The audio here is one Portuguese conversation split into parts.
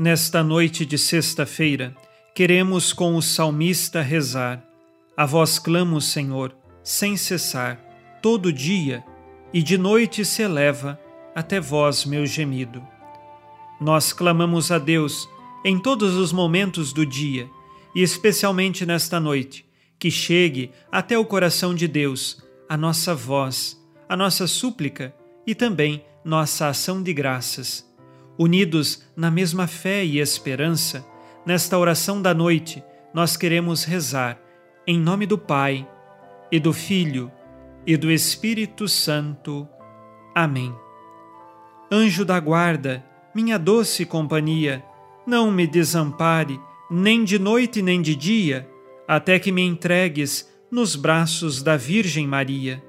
Nesta noite de sexta-feira, queremos com o salmista rezar. A vós clamo, Senhor, sem cessar, todo dia, e de noite se eleva até vós meu gemido. Nós clamamos a Deus em todos os momentos do dia, e especialmente nesta noite, que chegue até o coração de Deus a nossa voz, a nossa súplica e também nossa ação de graças. Unidos na mesma fé e esperança, nesta oração da noite, nós queremos rezar em nome do Pai e do Filho e do Espírito Santo. Amém. Anjo da guarda, minha doce companhia, não me desampare, nem de noite nem de dia, até que me entregues nos braços da Virgem Maria.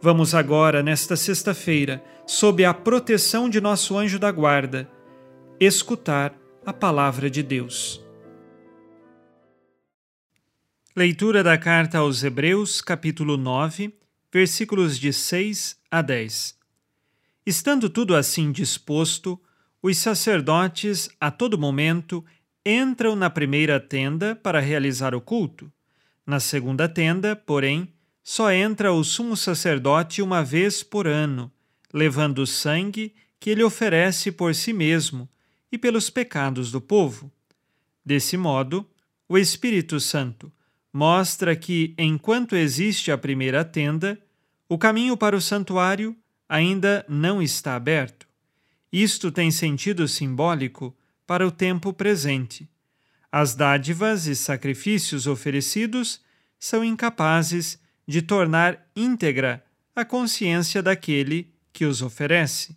Vamos agora, nesta sexta-feira, sob a proteção de nosso anjo da guarda, escutar a palavra de Deus. Leitura da carta aos Hebreus, capítulo 9, versículos de 6 a 10. Estando tudo assim disposto, os sacerdotes, a todo momento, entram na primeira tenda para realizar o culto. Na segunda tenda, porém, só entra o sumo sacerdote uma vez por ano, levando o sangue que ele oferece por si mesmo e pelos pecados do povo. Desse modo, o Espírito Santo mostra que, enquanto existe a primeira tenda, o caminho para o santuário ainda não está aberto. Isto tem sentido simbólico para o tempo presente. As dádivas e sacrifícios oferecidos são incapazes de tornar íntegra a consciência daquele que os oferece.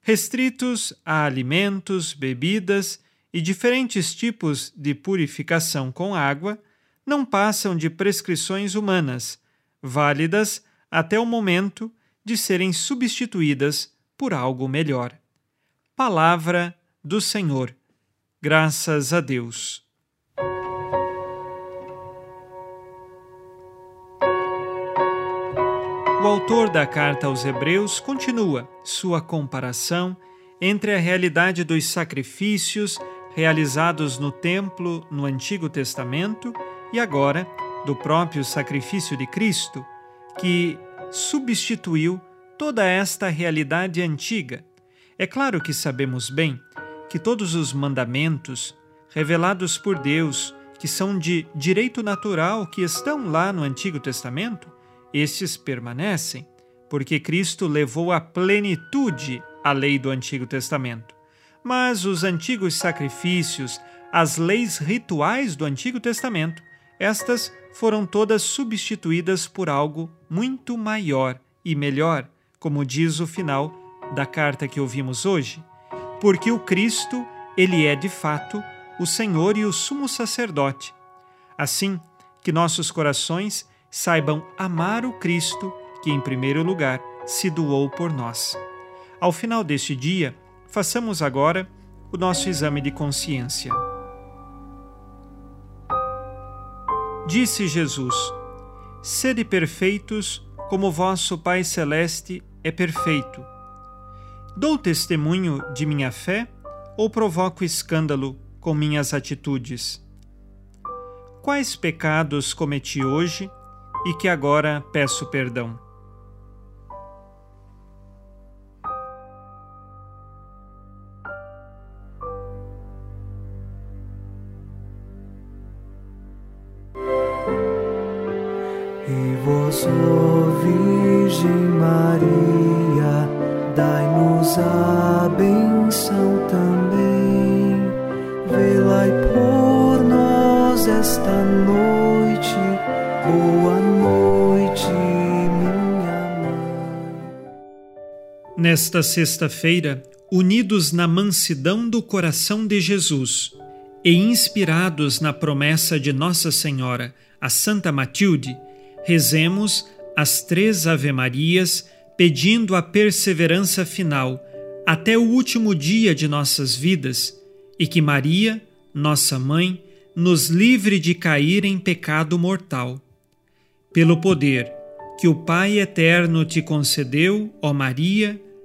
Restritos a alimentos, bebidas e diferentes tipos de purificação com água, não passam de prescrições humanas, válidas até o momento de serem substituídas por algo melhor. Palavra do Senhor. Graças a Deus. O autor da carta aos Hebreus continua sua comparação entre a realidade dos sacrifícios realizados no templo no Antigo Testamento e agora do próprio sacrifício de Cristo, que substituiu toda esta realidade antiga. É claro que sabemos bem que todos os mandamentos revelados por Deus, que são de direito natural, que estão lá no Antigo Testamento, estes permanecem, porque Cristo levou à plenitude a lei do Antigo Testamento. Mas os antigos sacrifícios, as leis rituais do Antigo Testamento, estas foram todas substituídas por algo muito maior e melhor, como diz o final da carta que ouvimos hoje, porque o Cristo, ele é de fato o Senhor e o sumo sacerdote. Assim, que nossos corações saibam amar o Cristo que, em primeiro lugar, se doou por nós. Ao final deste dia, façamos agora o nosso exame de consciência. Disse Jesus: Sede perfeitos, como vosso Pai Celeste é perfeito. Dou testemunho de minha fé ou provoco escândalo com minhas atitudes? Quais pecados cometi hoje e que agora peço perdão? E vós, Virgem Maria, dai-nos a benção também. Velai por nós esta noite. Boa noite, Nesta sexta-feira, unidos na mansidão do coração de Jesus, e inspirados na promessa de Nossa Senhora, a Santa Matilde, rezemos as três Ave-Marias pedindo a perseverança final até o último dia de nossas vidas e que Maria, nossa mãe, nos livre de cair em pecado mortal. Pelo poder que o Pai eterno te concedeu, ó Maria,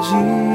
Agora despedir-me. Boa noite